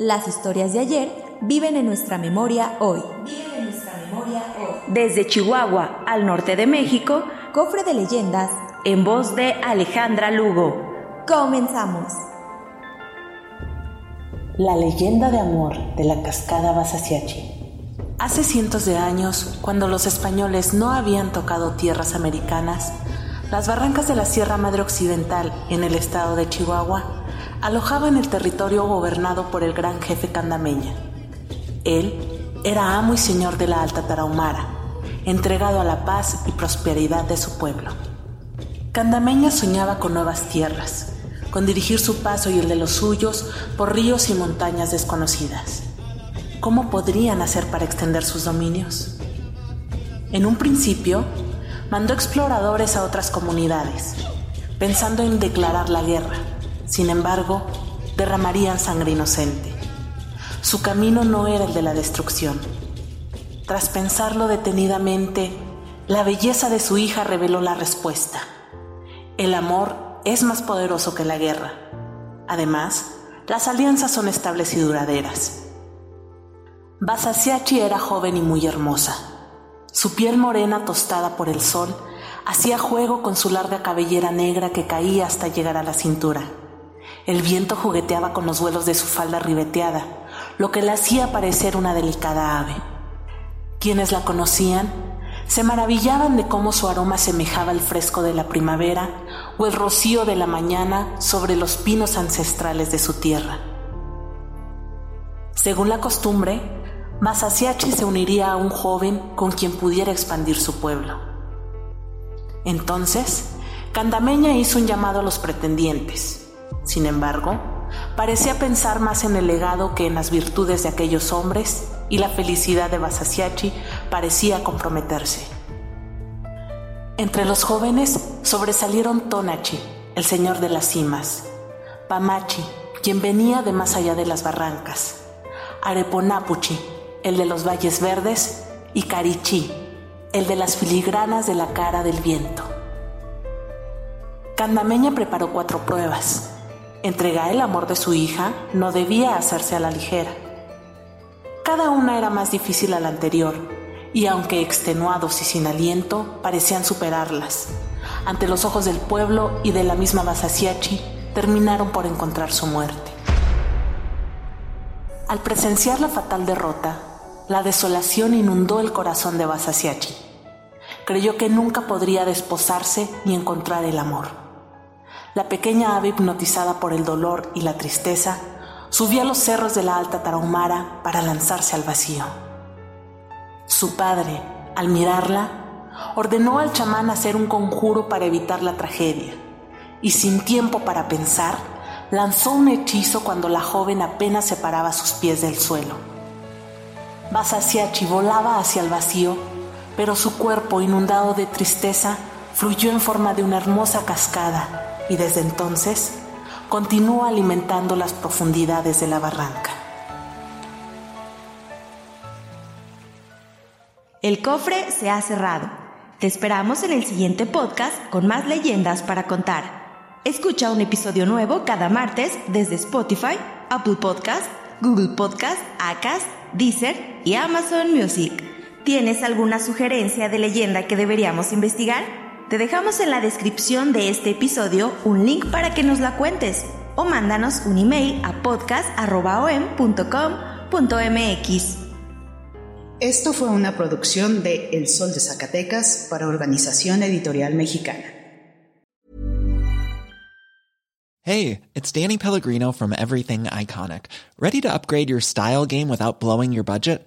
Las historias de ayer viven en nuestra memoria hoy. Viven en nuestra memoria hoy. Desde Chihuahua al norte de México, cofre de leyendas en voz de Alejandra Lugo. Comenzamos. La leyenda de amor de la cascada Basasiachi. Hace cientos de años, cuando los españoles no habían tocado tierras americanas, las barrancas de la Sierra Madre Occidental, en el estado de Chihuahua, alojaban el territorio gobernado por el gran jefe Candameña. Él era amo y señor de la Alta Tarahumara, entregado a la paz y prosperidad de su pueblo. Candameña soñaba con nuevas tierras, con dirigir su paso y el de los suyos por ríos y montañas desconocidas. ¿Cómo podrían hacer para extender sus dominios? En un principio, mandó exploradores a otras comunidades, pensando en declarar la guerra. Sin embargo, derramarían sangre inocente. Su camino no era el de la destrucción. Tras pensarlo detenidamente, la belleza de su hija reveló la respuesta. El amor es más poderoso que la guerra. Además, las alianzas son estables y duraderas. Basasiachi era joven y muy hermosa. Su piel morena tostada por el sol hacía juego con su larga cabellera negra que caía hasta llegar a la cintura. El viento jugueteaba con los vuelos de su falda ribeteada, lo que la hacía parecer una delicada ave. Quienes la conocían se maravillaban de cómo su aroma semejaba el fresco de la primavera o el rocío de la mañana sobre los pinos ancestrales de su tierra. Según la costumbre, Masasiachi se uniría a un joven con quien pudiera expandir su pueblo. Entonces, Candameña hizo un llamado a los pretendientes. Sin embargo, parecía pensar más en el legado que en las virtudes de aquellos hombres y la felicidad de Basasiachi parecía comprometerse. Entre los jóvenes sobresalieron Tonachi, el señor de las cimas, Pamachi, quien venía de más allá de las barrancas, Areponapuchi, el de los valles verdes, y Carichi, el de las filigranas de la cara del viento. Candameña preparó cuatro pruebas. Entregar el amor de su hija no debía hacerse a la ligera. Cada una era más difícil a la anterior, y aunque extenuados y sin aliento, parecían superarlas. Ante los ojos del pueblo y de la misma Basasiachi, terminaron por encontrar su muerte. Al presenciar la fatal derrota, la desolación inundó el corazón de Basasiachi. Creyó que nunca podría desposarse ni encontrar el amor. La pequeña ave hipnotizada por el dolor y la tristeza subió a los cerros de la Alta Tarahumara para lanzarse al vacío. Su padre, al mirarla, ordenó al chamán hacer un conjuro para evitar la tragedia, y sin tiempo para pensar, lanzó un hechizo cuando la joven apenas separaba sus pies del suelo. Basasiachi volaba hacia el vacío, pero su cuerpo, inundado de tristeza, fluyó en forma de una hermosa cascada y desde entonces continuó alimentando las profundidades de la barranca. El cofre se ha cerrado. Te esperamos en el siguiente podcast con más leyendas para contar. Escucha un episodio nuevo cada martes desde Spotify, Apple Podcast, Google Podcast, Acast, Deezer y Amazon Music. ¿Tienes alguna sugerencia de leyenda que deberíamos investigar? Te dejamos en la descripción de este episodio un link para que nos la cuentes o mándanos un email a podcast.om.com.mx. Esto fue una producción de El Sol de Zacatecas para Organización Editorial Mexicana. Hey, it's Danny Pellegrino from Everything Iconic. ¿Ready to upgrade your style game without blowing your budget?